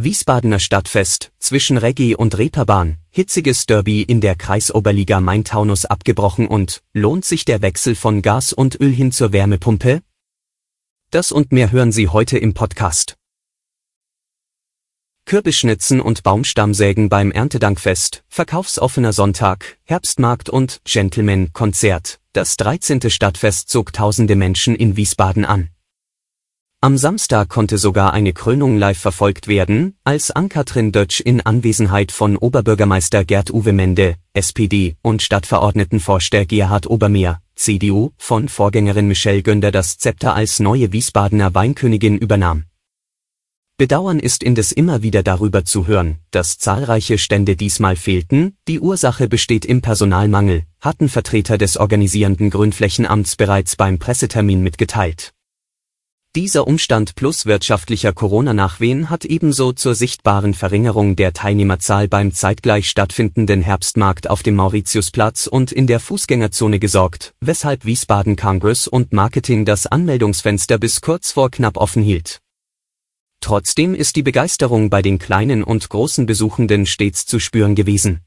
Wiesbadener Stadtfest, zwischen Reggae und Reeperbahn, hitziges Derby in der Kreisoberliga Main-Taunus abgebrochen und, lohnt sich der Wechsel von Gas und Öl hin zur Wärmepumpe? Das und mehr hören Sie heute im Podcast. Kürbisschnitzen und Baumstammsägen beim Erntedankfest, Verkaufsoffener Sonntag, Herbstmarkt und Gentleman-Konzert. Das 13. Stadtfest zog tausende Menschen in Wiesbaden an. Am Samstag konnte sogar eine Krönung live verfolgt werden, als Ann-Kathrin Dötsch in Anwesenheit von Oberbürgermeister Gerd-Uwe Mende, SPD, und Stadtverordnetenvorsteher Gerhard Obermeer, CDU, von Vorgängerin Michelle Gönder das Zepter als neue Wiesbadener Weinkönigin übernahm. Bedauern ist indes immer wieder darüber zu hören, dass zahlreiche Stände diesmal fehlten, die Ursache besteht im Personalmangel, hatten Vertreter des organisierenden Grünflächenamts bereits beim Pressetermin mitgeteilt. Dieser Umstand plus wirtschaftlicher Corona-Nachwehen hat ebenso zur sichtbaren Verringerung der Teilnehmerzahl beim zeitgleich stattfindenden Herbstmarkt auf dem Mauritiusplatz und in der Fußgängerzone gesorgt, weshalb Wiesbaden Congress und Marketing das Anmeldungsfenster bis kurz vor knapp offen hielt. Trotzdem ist die Begeisterung bei den kleinen und großen Besuchenden stets zu spüren gewesen.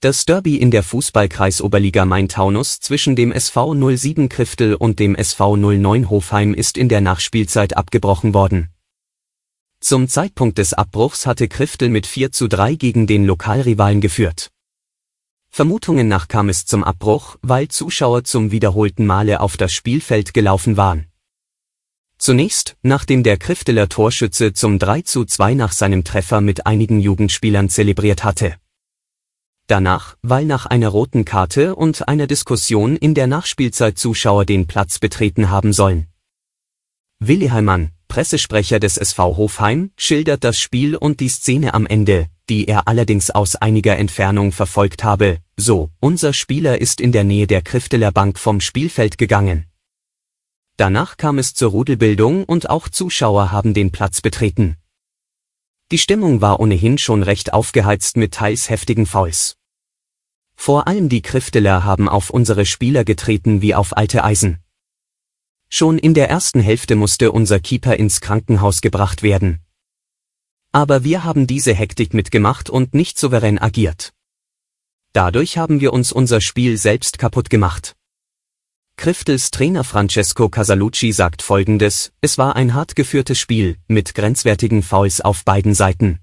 Das Derby in der Fußballkreisoberliga Main-Taunus zwischen dem SV 07 Kriftel und dem SV 09 Hofheim ist in der Nachspielzeit abgebrochen worden. Zum Zeitpunkt des Abbruchs hatte Kriftel mit 4 zu 3 gegen den Lokalrivalen geführt. Vermutungen nach kam es zum Abbruch, weil Zuschauer zum wiederholten Male auf das Spielfeld gelaufen waren. Zunächst, nachdem der Krifteler Torschütze zum 3 zu 2 nach seinem Treffer mit einigen Jugendspielern zelebriert hatte danach, weil nach einer roten Karte und einer Diskussion in der Nachspielzeit Zuschauer den Platz betreten haben sollen. Willi Heimann, Pressesprecher des SV Hofheim, schildert das Spiel und die Szene am Ende, die er allerdings aus einiger Entfernung verfolgt habe, so, unser Spieler ist in der Nähe der Krifteler Bank vom Spielfeld gegangen. Danach kam es zur Rudelbildung und auch Zuschauer haben den Platz betreten. Die Stimmung war ohnehin schon recht aufgeheizt mit teils heftigen Fouls. Vor allem die Krifteler haben auf unsere Spieler getreten wie auf alte Eisen. Schon in der ersten Hälfte musste unser Keeper ins Krankenhaus gebracht werden. Aber wir haben diese Hektik mitgemacht und nicht souverän agiert. Dadurch haben wir uns unser Spiel selbst kaputt gemacht. Kriftels Trainer Francesco Casalucci sagt folgendes, es war ein hart geführtes Spiel, mit grenzwertigen Fouls auf beiden Seiten.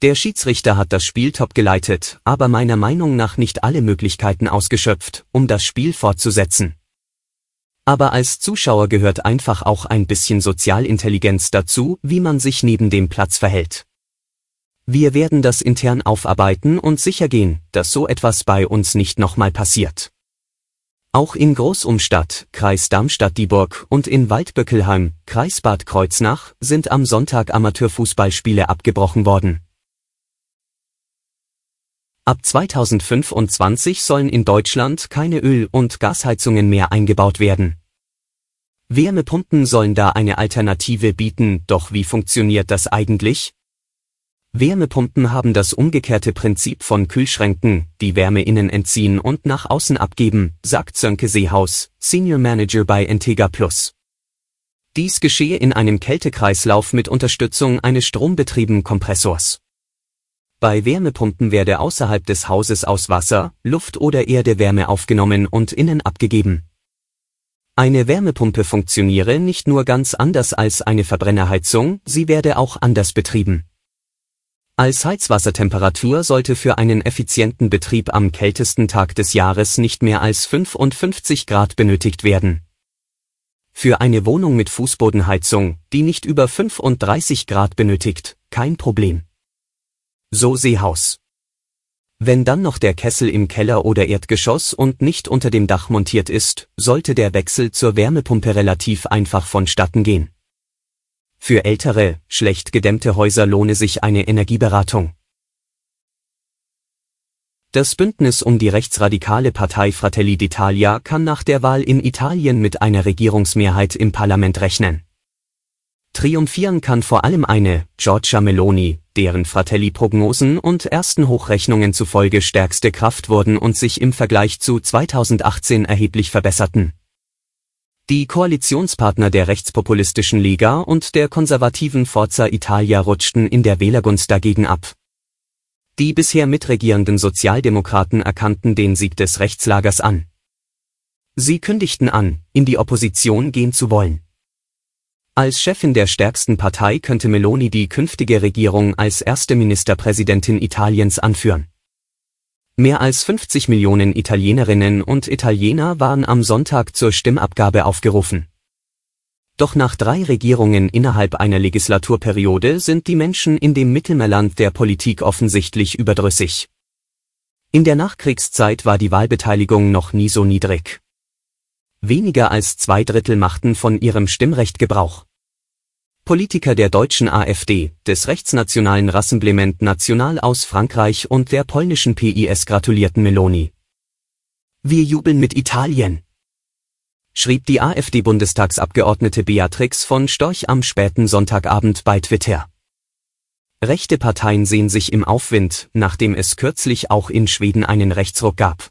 Der Schiedsrichter hat das Spiel top geleitet, aber meiner Meinung nach nicht alle Möglichkeiten ausgeschöpft, um das Spiel fortzusetzen. Aber als Zuschauer gehört einfach auch ein bisschen Sozialintelligenz dazu, wie man sich neben dem Platz verhält. Wir werden das intern aufarbeiten und sichergehen, dass so etwas bei uns nicht nochmal passiert. Auch in Großumstadt, Kreis Darmstadt-Dieburg und in Waldböckelheim, Kreis Bad Kreuznach, sind am Sonntag Amateurfußballspiele abgebrochen worden. Ab 2025 sollen in Deutschland keine Öl- und Gasheizungen mehr eingebaut werden. Wärmepumpen sollen da eine Alternative bieten, doch wie funktioniert das eigentlich? Wärmepumpen haben das umgekehrte Prinzip von Kühlschränken, die Wärme innen entziehen und nach außen abgeben, sagt Sönke Seehaus, Senior Manager bei Entega Plus. Dies geschehe in einem Kältekreislauf mit Unterstützung eines strombetriebenen Kompressors. Bei Wärmepumpen werde außerhalb des Hauses aus Wasser, Luft oder Erde Wärme aufgenommen und innen abgegeben. Eine Wärmepumpe funktioniere nicht nur ganz anders als eine Verbrennerheizung, sie werde auch anders betrieben. Als Heizwassertemperatur sollte für einen effizienten Betrieb am kältesten Tag des Jahres nicht mehr als 55 Grad benötigt werden. Für eine Wohnung mit Fußbodenheizung, die nicht über 35 Grad benötigt, kein Problem. So Seehaus. Wenn dann noch der Kessel im Keller oder Erdgeschoss und nicht unter dem Dach montiert ist, sollte der Wechsel zur Wärmepumpe relativ einfach vonstatten gehen. Für ältere, schlecht gedämmte Häuser lohne sich eine Energieberatung. Das Bündnis um die rechtsradikale Partei Fratelli d'Italia kann nach der Wahl in Italien mit einer Regierungsmehrheit im Parlament rechnen. Triumphieren kann vor allem eine Giorgia Meloni, deren Fratelli-Prognosen und ersten Hochrechnungen zufolge stärkste Kraft wurden und sich im Vergleich zu 2018 erheblich verbesserten. Die Koalitionspartner der rechtspopulistischen Liga und der konservativen Forza Italia rutschten in der Wählergunst dagegen ab. Die bisher mitregierenden Sozialdemokraten erkannten den Sieg des Rechtslagers an. Sie kündigten an, in die Opposition gehen zu wollen. Als Chefin der stärksten Partei könnte Meloni die künftige Regierung als erste Ministerpräsidentin Italiens anführen. Mehr als 50 Millionen Italienerinnen und Italiener waren am Sonntag zur Stimmabgabe aufgerufen. Doch nach drei Regierungen innerhalb einer Legislaturperiode sind die Menschen in dem Mittelmeerland der Politik offensichtlich überdrüssig. In der Nachkriegszeit war die Wahlbeteiligung noch nie so niedrig. Weniger als zwei Drittel machten von ihrem Stimmrecht Gebrauch. Politiker der deutschen AfD, des rechtsnationalen Rassemblement National aus Frankreich und der polnischen PIS gratulierten Meloni. Wir jubeln mit Italien, schrieb die AfD-Bundestagsabgeordnete Beatrix von Storch am späten Sonntagabend bei Twitter. Rechte Parteien sehen sich im Aufwind, nachdem es kürzlich auch in Schweden einen Rechtsruck gab.